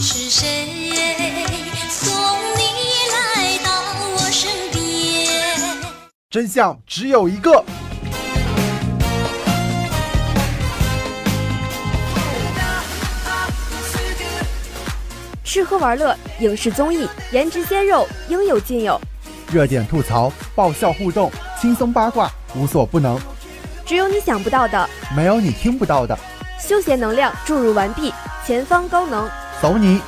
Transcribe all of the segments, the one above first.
是谁送你来到我身边？真相只有一个。吃喝玩乐、影视综艺、颜值鲜肉，应有尽有。热点吐槽、爆笑互动、轻松八卦，无所不能。只有你想不到的，没有你听不到的。休闲能量注入完毕，前方高能，走你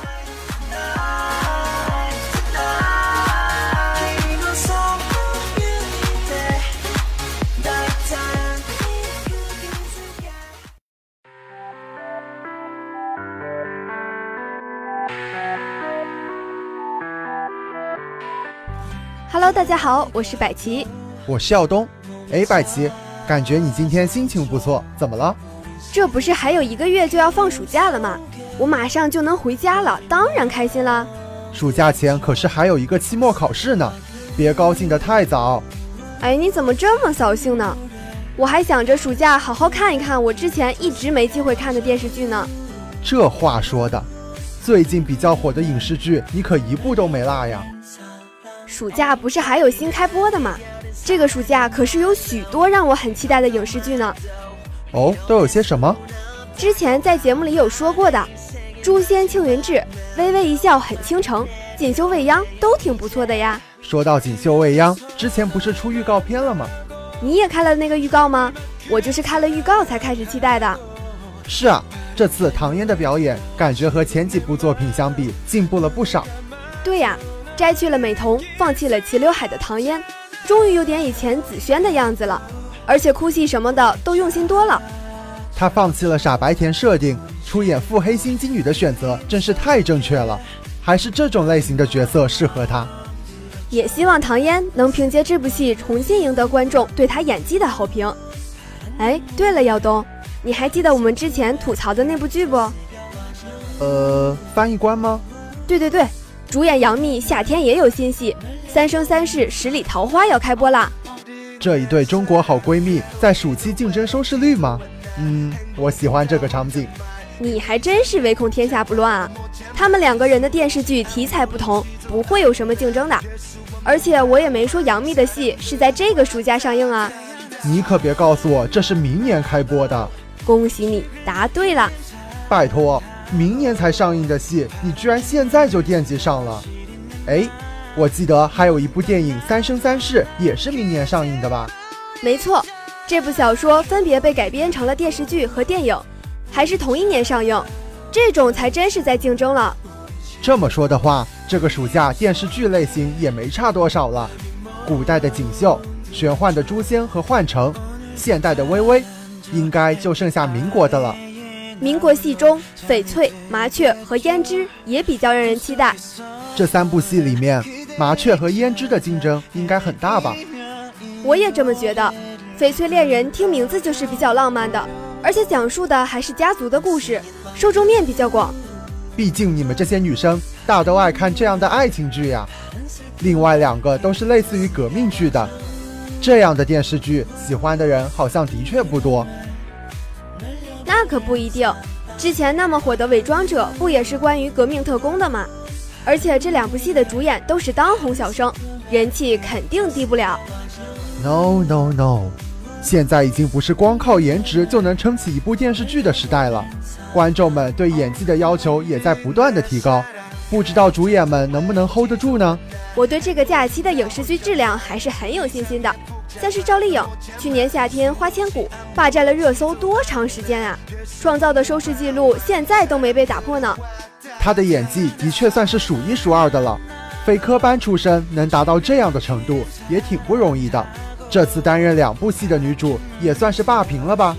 ！Hello，大家好，我是百奇，我是耀东。哎，百奇，感觉你今天心情不错，怎么了？这不是还有一个月就要放暑假了吗？我马上就能回家了，当然开心啦。暑假前可是还有一个期末考试呢，别高兴得太早。哎，你怎么这么扫兴呢？我还想着暑假好好看一看我之前一直没机会看的电视剧呢。这话说的，最近比较火的影视剧，你可一部都没落呀。暑假不是还有新开播的吗？这个暑假可是有许多让我很期待的影视剧呢。哦，都有些什么？之前在节目里有说过的，《诛仙青云志》《微微一笑很倾城》《锦绣未央》都挺不错的呀。说到《锦绣未央》，之前不是出预告片了吗？你也看了那个预告吗？我就是看了预告才开始期待的。是啊，这次唐嫣的表演感觉和前几部作品相比进步了不少。对呀。摘去了美瞳，放弃了齐刘海的唐嫣，终于有点以前紫萱的样子了，而且哭戏什么的都用心多了。他放弃了傻白甜设定，出演腹黑心机女的选择真是太正确了，还是这种类型的角色适合他。也希望唐嫣能凭借这部戏重新赢得观众对她演技的好评。哎，对了，耀东，你还记得我们之前吐槽的那部剧不？呃，翻译官吗？对对对。主演杨幂夏天也有新戏，《三生三世十里桃花》要开播啦！这一对中国好闺蜜在暑期竞争收视率吗？嗯，我喜欢这个场景。你还真是唯恐天下不乱啊！他们两个人的电视剧题材不同，不会有什么竞争的。而且我也没说杨幂的戏是在这个暑假上映啊！你可别告诉我这是明年开播的。恭喜你答对了！拜托。明年才上映的戏，你居然现在就惦记上了？哎，我记得还有一部电影《三生三世》也是明年上映的吧？没错，这部小说分别被改编成了电视剧和电影，还是同一年上映，这种才真是在竞争了。这么说的话，这个暑假电视剧类型也没差多少了。古代的锦绣，玄幻的诛仙和幻城，现代的微微，应该就剩下民国的了。民国戏中，翡翠、麻雀和胭脂也比较让人期待。这三部戏里面，麻雀和胭脂的竞争应该很大吧？我也这么觉得。翡翠恋人听名字就是比较浪漫的，而且讲述的还是家族的故事，受众面比较广。毕竟你们这些女生大都爱看这样的爱情剧呀。另外两个都是类似于革命剧的，这样的电视剧喜欢的人好像的确不多。那可不一定，之前那么火的《伪装者》不也是关于革命特工的吗？而且这两部戏的主演都是当红小生，人气肯定低不了。No no no，现在已经不是光靠颜值就能撑起一部电视剧的时代了，观众们对演技的要求也在不断的提高，不知道主演们能不能 hold 得住呢？我对这个假期的影视剧质量还是很有信心的。像是赵丽颖，去年夏天《花千骨》霸占了热搜多长时间啊？创造的收视记录现在都没被打破呢。她的演技的确算是数一数二的了，非科班出身能达到这样的程度也挺不容易的。这次担任两部戏的女主也算是霸屏了吧？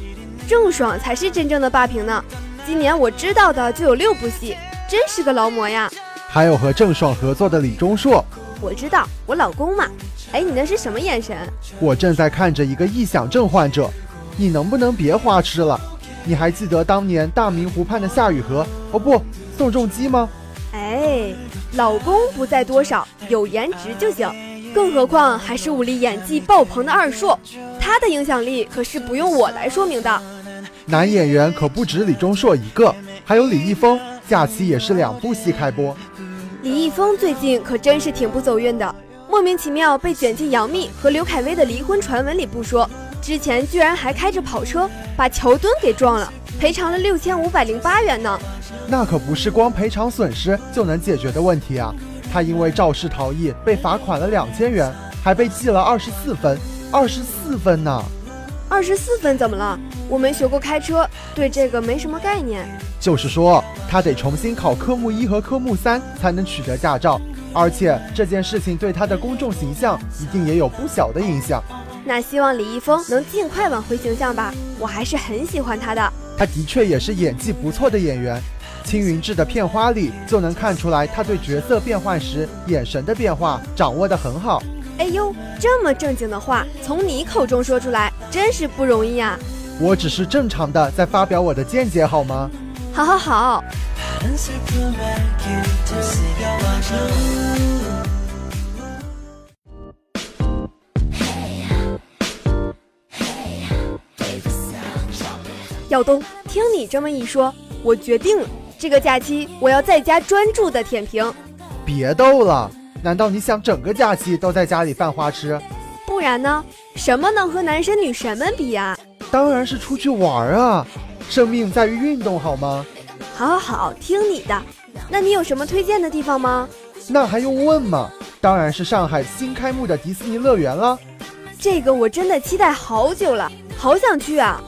郑爽才是真正的霸屏呢。今年我知道的就有六部戏，真是个劳模呀。还有和郑爽合作的李钟硕，我知道，我老公嘛。哎，你那是什么眼神？我正在看着一个臆想症患者，你能不能别花痴了？你还记得当年大明湖畔的夏雨荷？哦不，宋仲基吗？哎，老公不在多少，有颜值就行。更何况还是武力演技爆棚的二硕，他的影响力可是不用我来说明的。男演员可不止李钟硕一个，还有李易峰，假期也是两部戏开播。李易峰最近可真是挺不走运的，莫名其妙被卷进杨幂和刘恺威的离婚传闻里不说，之前居然还开着跑车把桥墩给撞了，赔偿了六千五百零八元呢。那可不是光赔偿损失就能解决的问题啊！他因为肇事逃逸被罚款了两千元，还被记了二十四分，二十四分呢！二十四分怎么了？我没学过开车，对这个没什么概念。就是说，他得重新考科目一和科目三才能取得驾照，而且这件事情对他的公众形象一定也有不小的影响。那希望李易峰能尽快挽回形象吧，我还是很喜欢他的。他的确也是演技不错的演员，《青云志》的片花里就能看出来他对角色变换时眼神的变化掌握得很好。哎呦，这么正经的话从你口中说出来，真是不容易啊！我只是正常的在发表我的见解，好吗？好好好，耀东，听你这么一说，我决定了，这个假期我要在家专注的舔屏。别逗了，难道你想整个假期都在家里犯花痴？不然呢？什么能和男神女神们比呀、当然是出去玩啊！生命在于运动，好吗？好好好，听你的。那你有什么推荐的地方吗？那还用问吗？当然是上海新开幕的迪士尼乐园了，这个我真的期待好久了，好想去啊！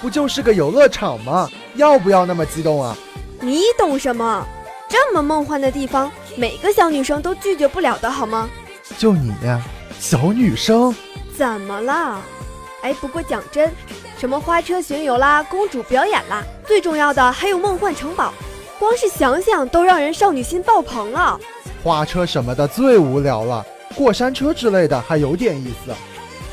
不就是个游乐场吗？要不要那么激动啊？你懂什么？这么梦幻的地方，每个小女生都拒绝不了的好吗？就你，小女生，怎么了？哎，不过讲真，什么花车巡游啦，公主表演啦，最重要的还有梦幻城堡，光是想想都让人少女心爆棚了。花车什么的最无聊了，过山车之类的还有点意思。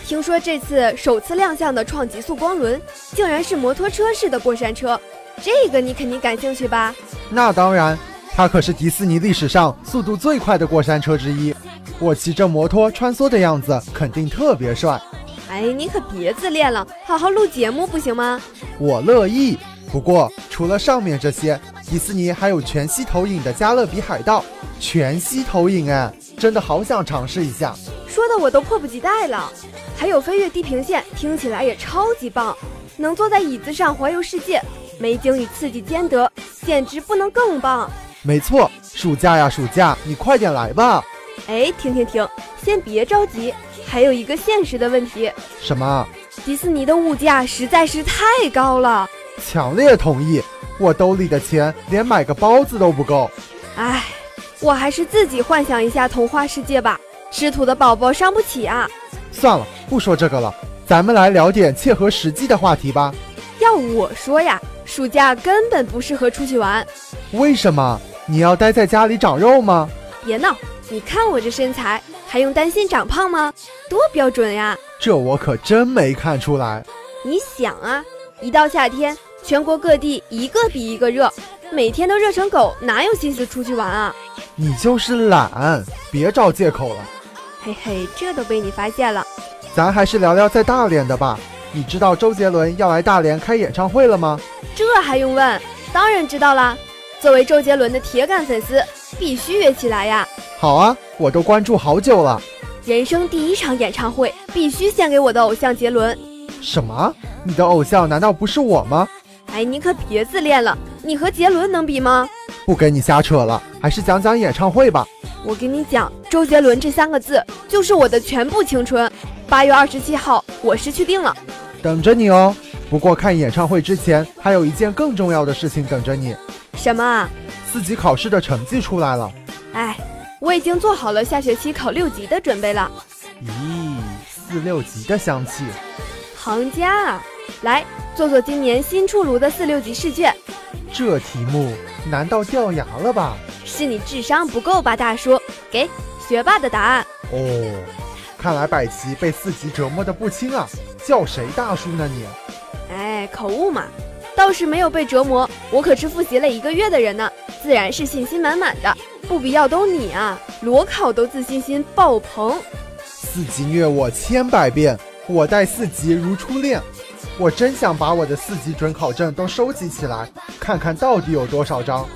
听说这次首次亮相的创极速光轮，竟然是摩托车式的过山车，这个你肯定感兴趣吧？那当然，它可是迪士尼历史上速度最快的过山车之一。我骑着摩托穿梭的样子肯定特别帅，哎，你可别自恋了，好好录节目不行吗？我乐意。不过除了上面这些，迪士尼还有全息投影的加勒比海盗，全息投影哎，真的好想尝试一下。说的我都迫不及待了。还有飞越地平线，听起来也超级棒，能坐在椅子上环游世界，美景与刺激兼得，简直不能更棒。没错，暑假呀暑假，你快点来吧。哎，停停停，先别着急，还有一个现实的问题，什么？迪士尼的物价实在是太高了。强烈同意，我兜里的钱连买个包子都不够。唉，我还是自己幻想一下童话世界吧，吃土的宝宝伤不起啊。算了，不说这个了，咱们来聊点切合实际的话题吧。要我说呀，暑假根本不适合出去玩。为什么？你要待在家里长肉吗？别闹，你看我这身材，还用担心长胖吗？多标准呀！这我可真没看出来。你想啊，一到夏天，全国各地一个比一个热，每天都热成狗，哪有心思出去玩啊？你就是懒，别找借口了。嘿嘿，这都被你发现了。咱还是聊聊在大连的吧。你知道周杰伦要来大连开演唱会了吗？这还用问？当然知道啦。作为周杰伦的铁杆粉丝，必须约起来呀！好啊，我都关注好久了。人生第一场演唱会，必须献给我的偶像杰伦。什么？你的偶像难道不是我吗？哎，你可别自恋了，你和杰伦能比吗？不跟你瞎扯了，还是讲讲演唱会吧。我跟你讲，周杰伦这三个字就是我的全部青春。八月二十七号，我是去定了，等着你哦。不过看演唱会之前，还有一件更重要的事情等着你。什么啊？四级考试的成绩出来了。哎，我已经做好了下学期考六级的准备了。咦，四六级的香气。行家啊，来做做今年新出炉的四六级试卷。这题目难道掉牙了吧？是你智商不够吧，大叔？给学霸的答案。哦，看来百奇被四级折磨的不轻啊！叫谁大叔呢你？哎，口误嘛。倒是没有被折磨，我可是复习了一个月的人呢，自然是信心满满的。不比耀东你啊，裸考都自信心爆棚。四级虐我千百遍，我待四级如初恋。我真想把我的四级准考证都收集起来，看看到底有多少张。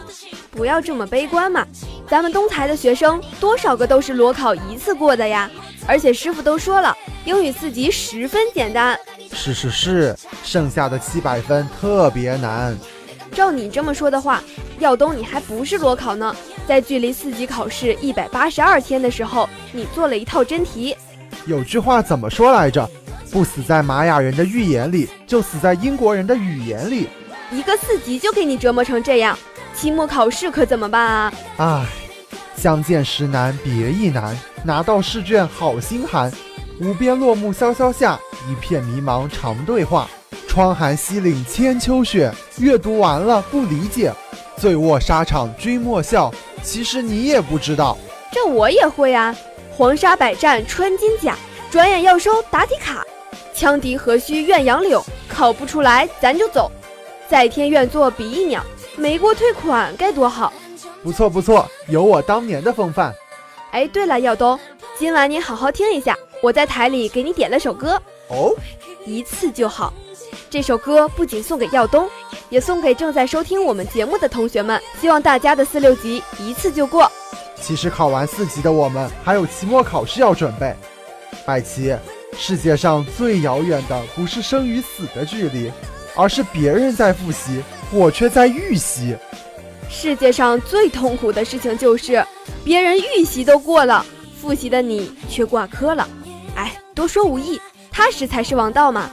不要这么悲观嘛，咱们东财的学生多少个都是裸考一次过的呀。而且师傅都说了，英语四级十分简单。是是是，剩下的七百分特别难。照你这么说的话，耀东你还不是裸考呢，在距离四级考试一百八十二天的时候，你做了一套真题。有句话怎么说来着？不死在玛雅人的预言里，就死在英国人的语言里。一个四级就给你折磨成这样，期末考试可怎么办啊？唉，相见时难别亦难，拿到试卷好心寒。无边落木萧萧下，一片迷茫长对话。窗含西岭千秋雪，阅读完了不理解。醉卧沙场君莫笑，其实你也不知道。这我也会啊，黄沙百战穿金甲，转眼要收答题卡。羌笛何须怨杨柳，考不出来咱就走。在天愿作比翼鸟，没过退款该多好。不错不错，有我当年的风范。哎，对了，耀东，今晚你好好听一下，我在台里给你点了首歌哦，一次就好。这首歌不仅送给耀东，也送给正在收听我们节目的同学们。希望大家的四六级一次就过。其实考完四级的我们，还有期末考试要准备。百奇。世界上最遥远的不是生与死的距离，而是别人在复习，我却在预习。世界上最痛苦的事情就是别人预习都过了，复习的你却挂科了。哎，多说无益，踏实才是王道嘛。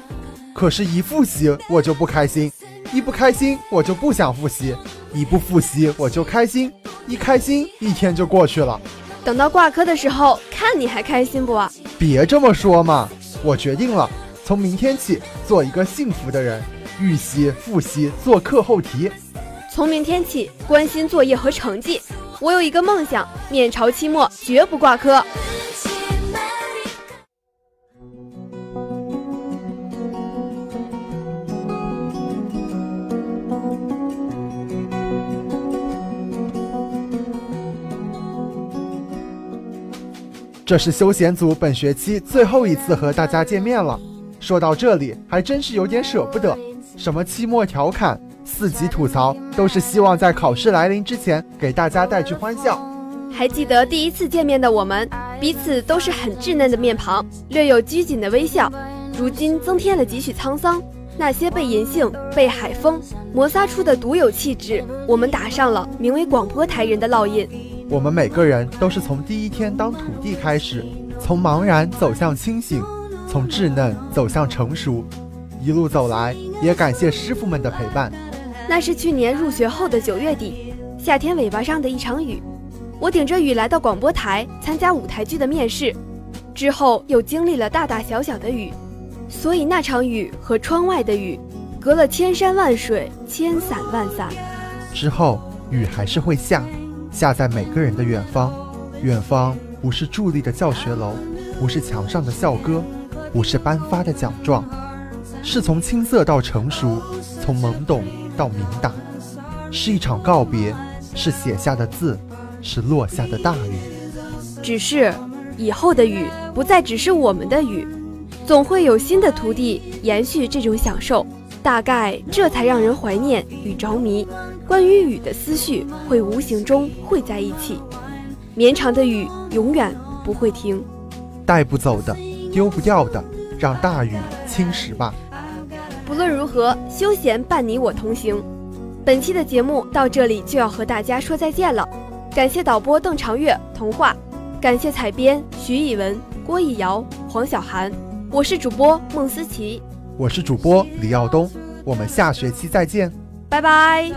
可是，一复习我就不开心，一不开心我就不想复习，一不复习我就开心，一开心一天就过去了。等到挂科的时候，看你还开心不？别这么说嘛！我决定了，从明天起做一个幸福的人，预习、复习、做课后题。从明天起关心作业和成绩。我有一个梦想，面朝期末绝不挂科。这是休闲组本学期最后一次和大家见面了。说到这里，还真是有点舍不得。什么期末调侃、四级吐槽，都是希望在考试来临之前给大家带去欢笑。还记得第一次见面的我们，彼此都是很稚嫩的面庞，略有拘谨的微笑。如今增添了几许沧桑，那些被银杏、被海风摩擦出的独有气质，我们打上了名为广播台人的烙印。我们每个人都是从第一天当土地开始，从茫然走向清醒，从稚嫩走向成熟，一路走来，也感谢师傅们的陪伴。那是去年入学后的九月底，夏天尾巴上的一场雨，我顶着雨来到广播台参加舞台剧的面试，之后又经历了大大小小的雨，所以那场雨和窗外的雨，隔了千山万水，千伞万伞。之后雨还是会下。下在每个人的远方，远方不是伫立的教学楼，不是墙上的校歌，不是颁发的奖状，是从青涩到成熟，从懵懂到明达，是一场告别，是写下的字，是落下的大雨。只是以后的雨不再只是我们的雨，总会有新的徒弟延续这种享受。大概这才让人怀念与着迷，关于雨的思绪会无形中汇在一起。绵长的雨永远不会停，带不走的，丢不掉的，让大雨侵蚀吧。不论如何，休闲伴你我同行。本期的节目到这里就要和大家说再见了。感谢导播邓长月、童话，感谢采编徐以文、郭逸瑶、黄小涵。我是主播孟思琪。我是主播李耀东，我们下学期再见，拜拜。